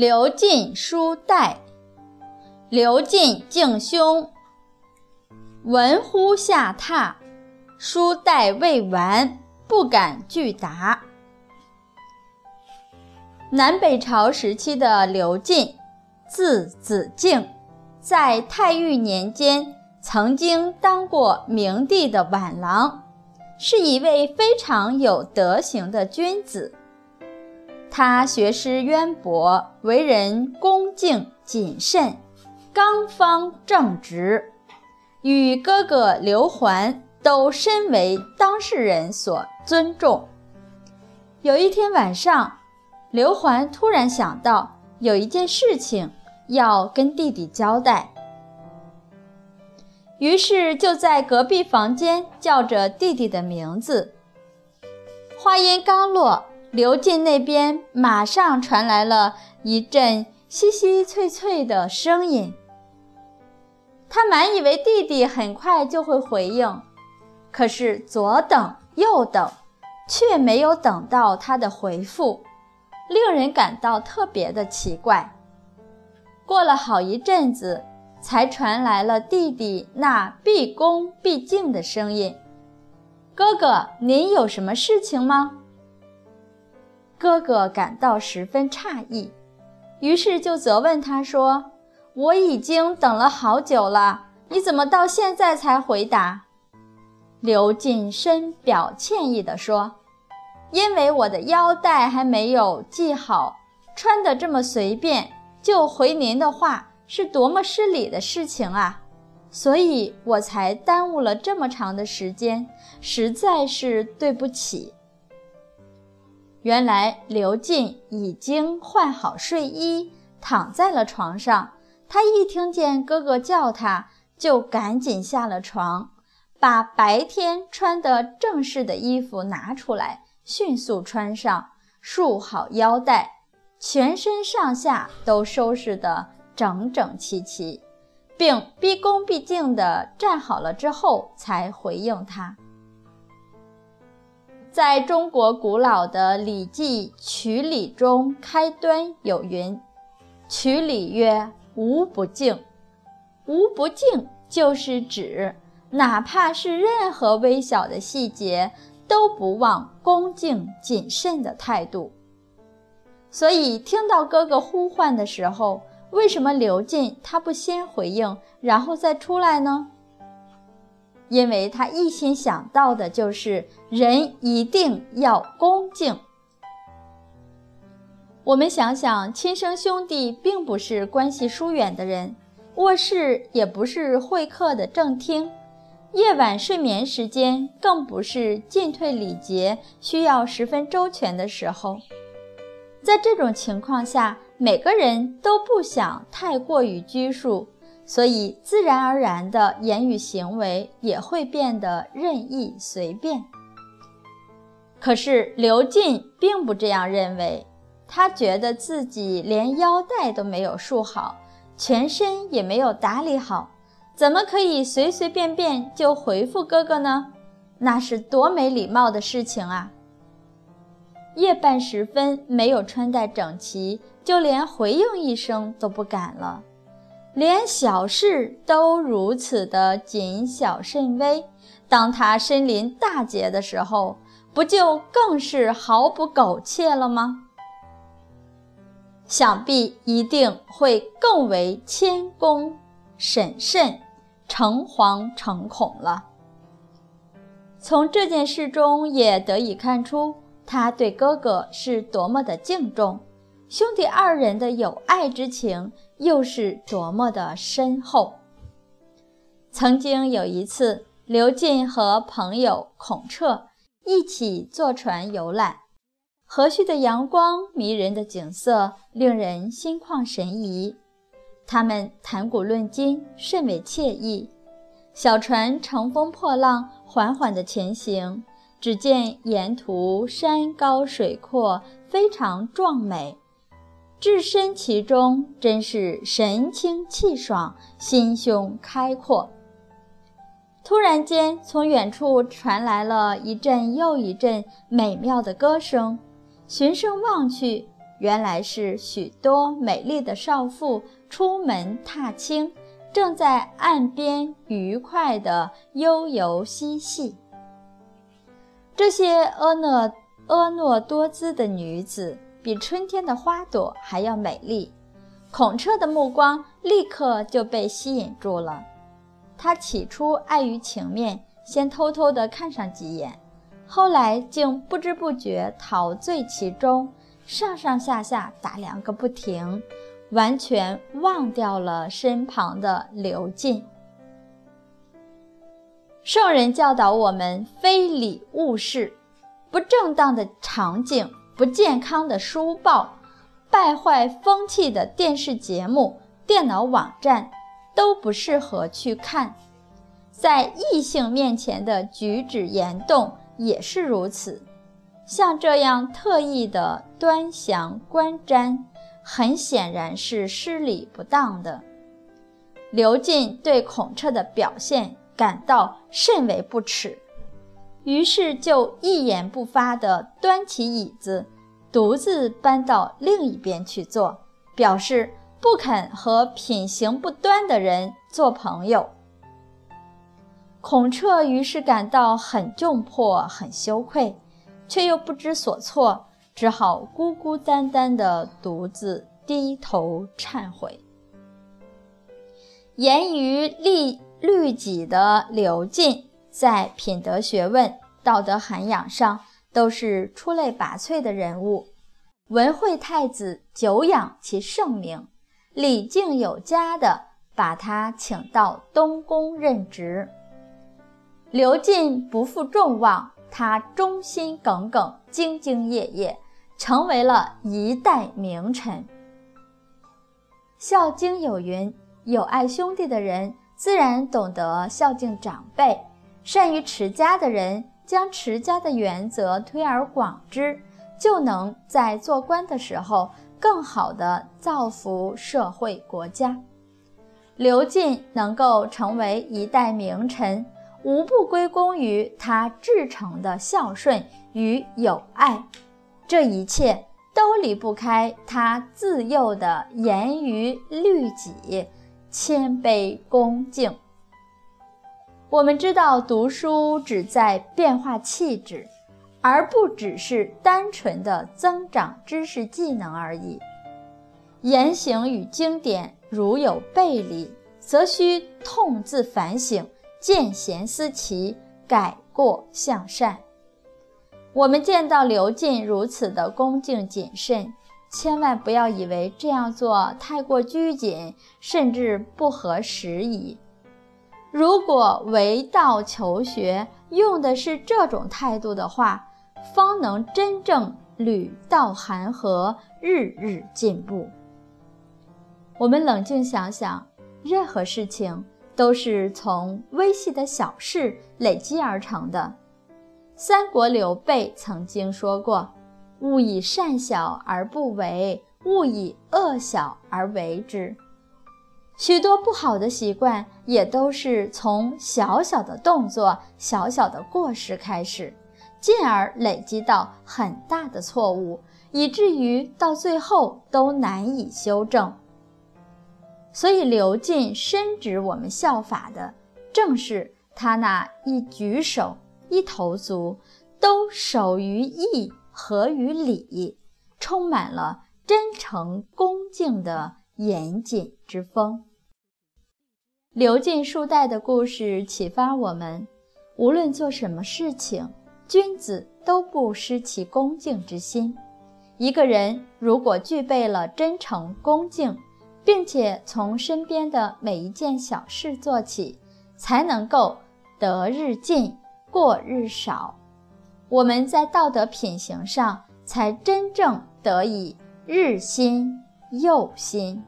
刘进书代，刘进敬兄。闻呼下榻，书代未完，不敢具答。南北朝时期的刘进，字子敬，在太裕年间曾经当过明帝的晚郎，是一位非常有德行的君子。他学识渊博，为人恭敬谨慎，刚方正直，与哥哥刘桓都深为当事人所尊重。有一天晚上，刘桓突然想到有一件事情要跟弟弟交代，于是就在隔壁房间叫着弟弟的名字。话音刚落。刘进那边马上传来了一阵稀稀脆脆的声音。他满以为弟弟很快就会回应，可是左等右等，却没有等到他的回复，令人感到特别的奇怪。过了好一阵子，才传来了弟弟那毕恭毕敬的声音：“哥哥，您有什么事情吗？”哥哥感到十分诧异，于是就责问他说：“我已经等了好久了，你怎么到现在才回答？”刘进深表歉意地说：“因为我的腰带还没有系好，穿得这么随便就回您的话，是多么失礼的事情啊！所以我才耽误了这么长的时间，实在是对不起。”原来刘进已经换好睡衣，躺在了床上。他一听见哥哥叫他，就赶紧下了床，把白天穿的正式的衣服拿出来，迅速穿上，束好腰带，全身上下都收拾得整整齐齐，并毕恭毕敬地站好了之后，才回应他。在中国古老的《礼记·曲礼》中，开端有云：“曲礼曰：‘无不敬。’无不敬就是指，哪怕是任何微小的细节，都不忘恭敬谨慎的态度。所以，听到哥哥呼唤的时候，为什么刘进他不先回应，然后再出来呢？”因为他一心想到的就是人一定要恭敬。我们想想，亲生兄弟并不是关系疏远的人，卧室也不是会客的正厅，夜晚睡眠时间更不是进退礼节需要十分周全的时候。在这种情况下，每个人都不想太过于拘束。所以，自然而然的言语行为也会变得任意随便。可是刘进并不这样认为，他觉得自己连腰带都没有束好，全身也没有打理好，怎么可以随随便便就回复哥哥呢？那是多没礼貌的事情啊！夜半时分没有穿戴整齐，就连回应一声都不敢了。连小事都如此的谨小慎微，当他身临大劫的时候，不就更是毫不苟且了吗？想必一定会更为谦恭审慎、诚惶诚恐了。从这件事中也得以看出，他对哥哥是多么的敬重。兄弟二人的友爱之情又是多么的深厚。曾经有一次，刘进和朋友孔彻一起坐船游览，和煦的阳光、迷人的景色令人心旷神怡。他们谈古论今，甚为惬意。小船乘风破浪，缓缓地前行，只见沿途山高水阔，非常壮美。置身其中，真是神清气爽，心胸开阔。突然间，从远处传来了一阵又一阵美妙的歌声。循声望去，原来是许多美丽的少妇出门踏青，正在岸边愉快地悠游嬉戏。这些婀娜婀娜多姿的女子，比春天的花朵还要美丽。孔彻的目光立刻就被吸引住了。他起初碍于情面，先偷偷地看上几眼，后来竟不知不觉陶醉其中。上上下下打量个不停，完全忘掉了身旁的刘进。圣人教导我们：非礼勿视，不正当的场景、不健康的书报、败坏风气的电视节目、电脑网站，都不适合去看。在异性面前的举止言动也是如此。像这样特意的端详观瞻，很显然是失礼不当的。刘进对孔彻的表现感到甚为不耻，于是就一言不发地端起椅子，独自搬到另一边去坐，表示不肯和品行不端的人做朋友。孔彻于是感到很窘迫，很羞愧。却又不知所措，只好孤孤单单地独自低头忏悔。严于律律己的刘进，在品德学问、道德涵养上都是出类拔萃的人物。文惠太子久仰其盛名，礼敬有加的把他请到东宫任职。刘进不负众望。他忠心耿耿、兢兢业业，成为了一代名臣。《孝经》有云：“有爱兄弟的人，自然懂得孝敬长辈；善于持家的人，将持家的原则推而广之，就能在做官的时候更好地造福社会国家。”刘进能够成为一代名臣。无不归功于他至诚的孝顺与友爱，这一切都离不开他自幼的严于律己、谦卑恭敬。我们知道，读书只在变化气质，而不只是单纯的增长知识技能而已。言行与经典如有背离，则需痛自反省。见贤思齐，改过向善。我们见到刘进如此的恭敬谨慎，千万不要以为这样做太过拘谨，甚至不合时宜。如果为道求学用的是这种态度的话，方能真正履道寒河，日日进步。我们冷静想想，任何事情。都是从微细的小事累积而成的。三国刘备曾经说过：“勿以善小而不为，勿以恶小而为之。”许多不好的习惯也都是从小小的动作、小小的过失开始，进而累积到很大的错误，以至于到最后都难以修正。所以，刘进深植我们效法的，正是他那一举手、一投足都守于义、和于礼，充满了真诚恭敬的严谨之风。流进书带的故事启发我们：无论做什么事情，君子都不失其恭敬之心。一个人如果具备了真诚恭敬，并且从身边的每一件小事做起，才能够得日进，过日少。我们在道德品行上才真正得以日新又新。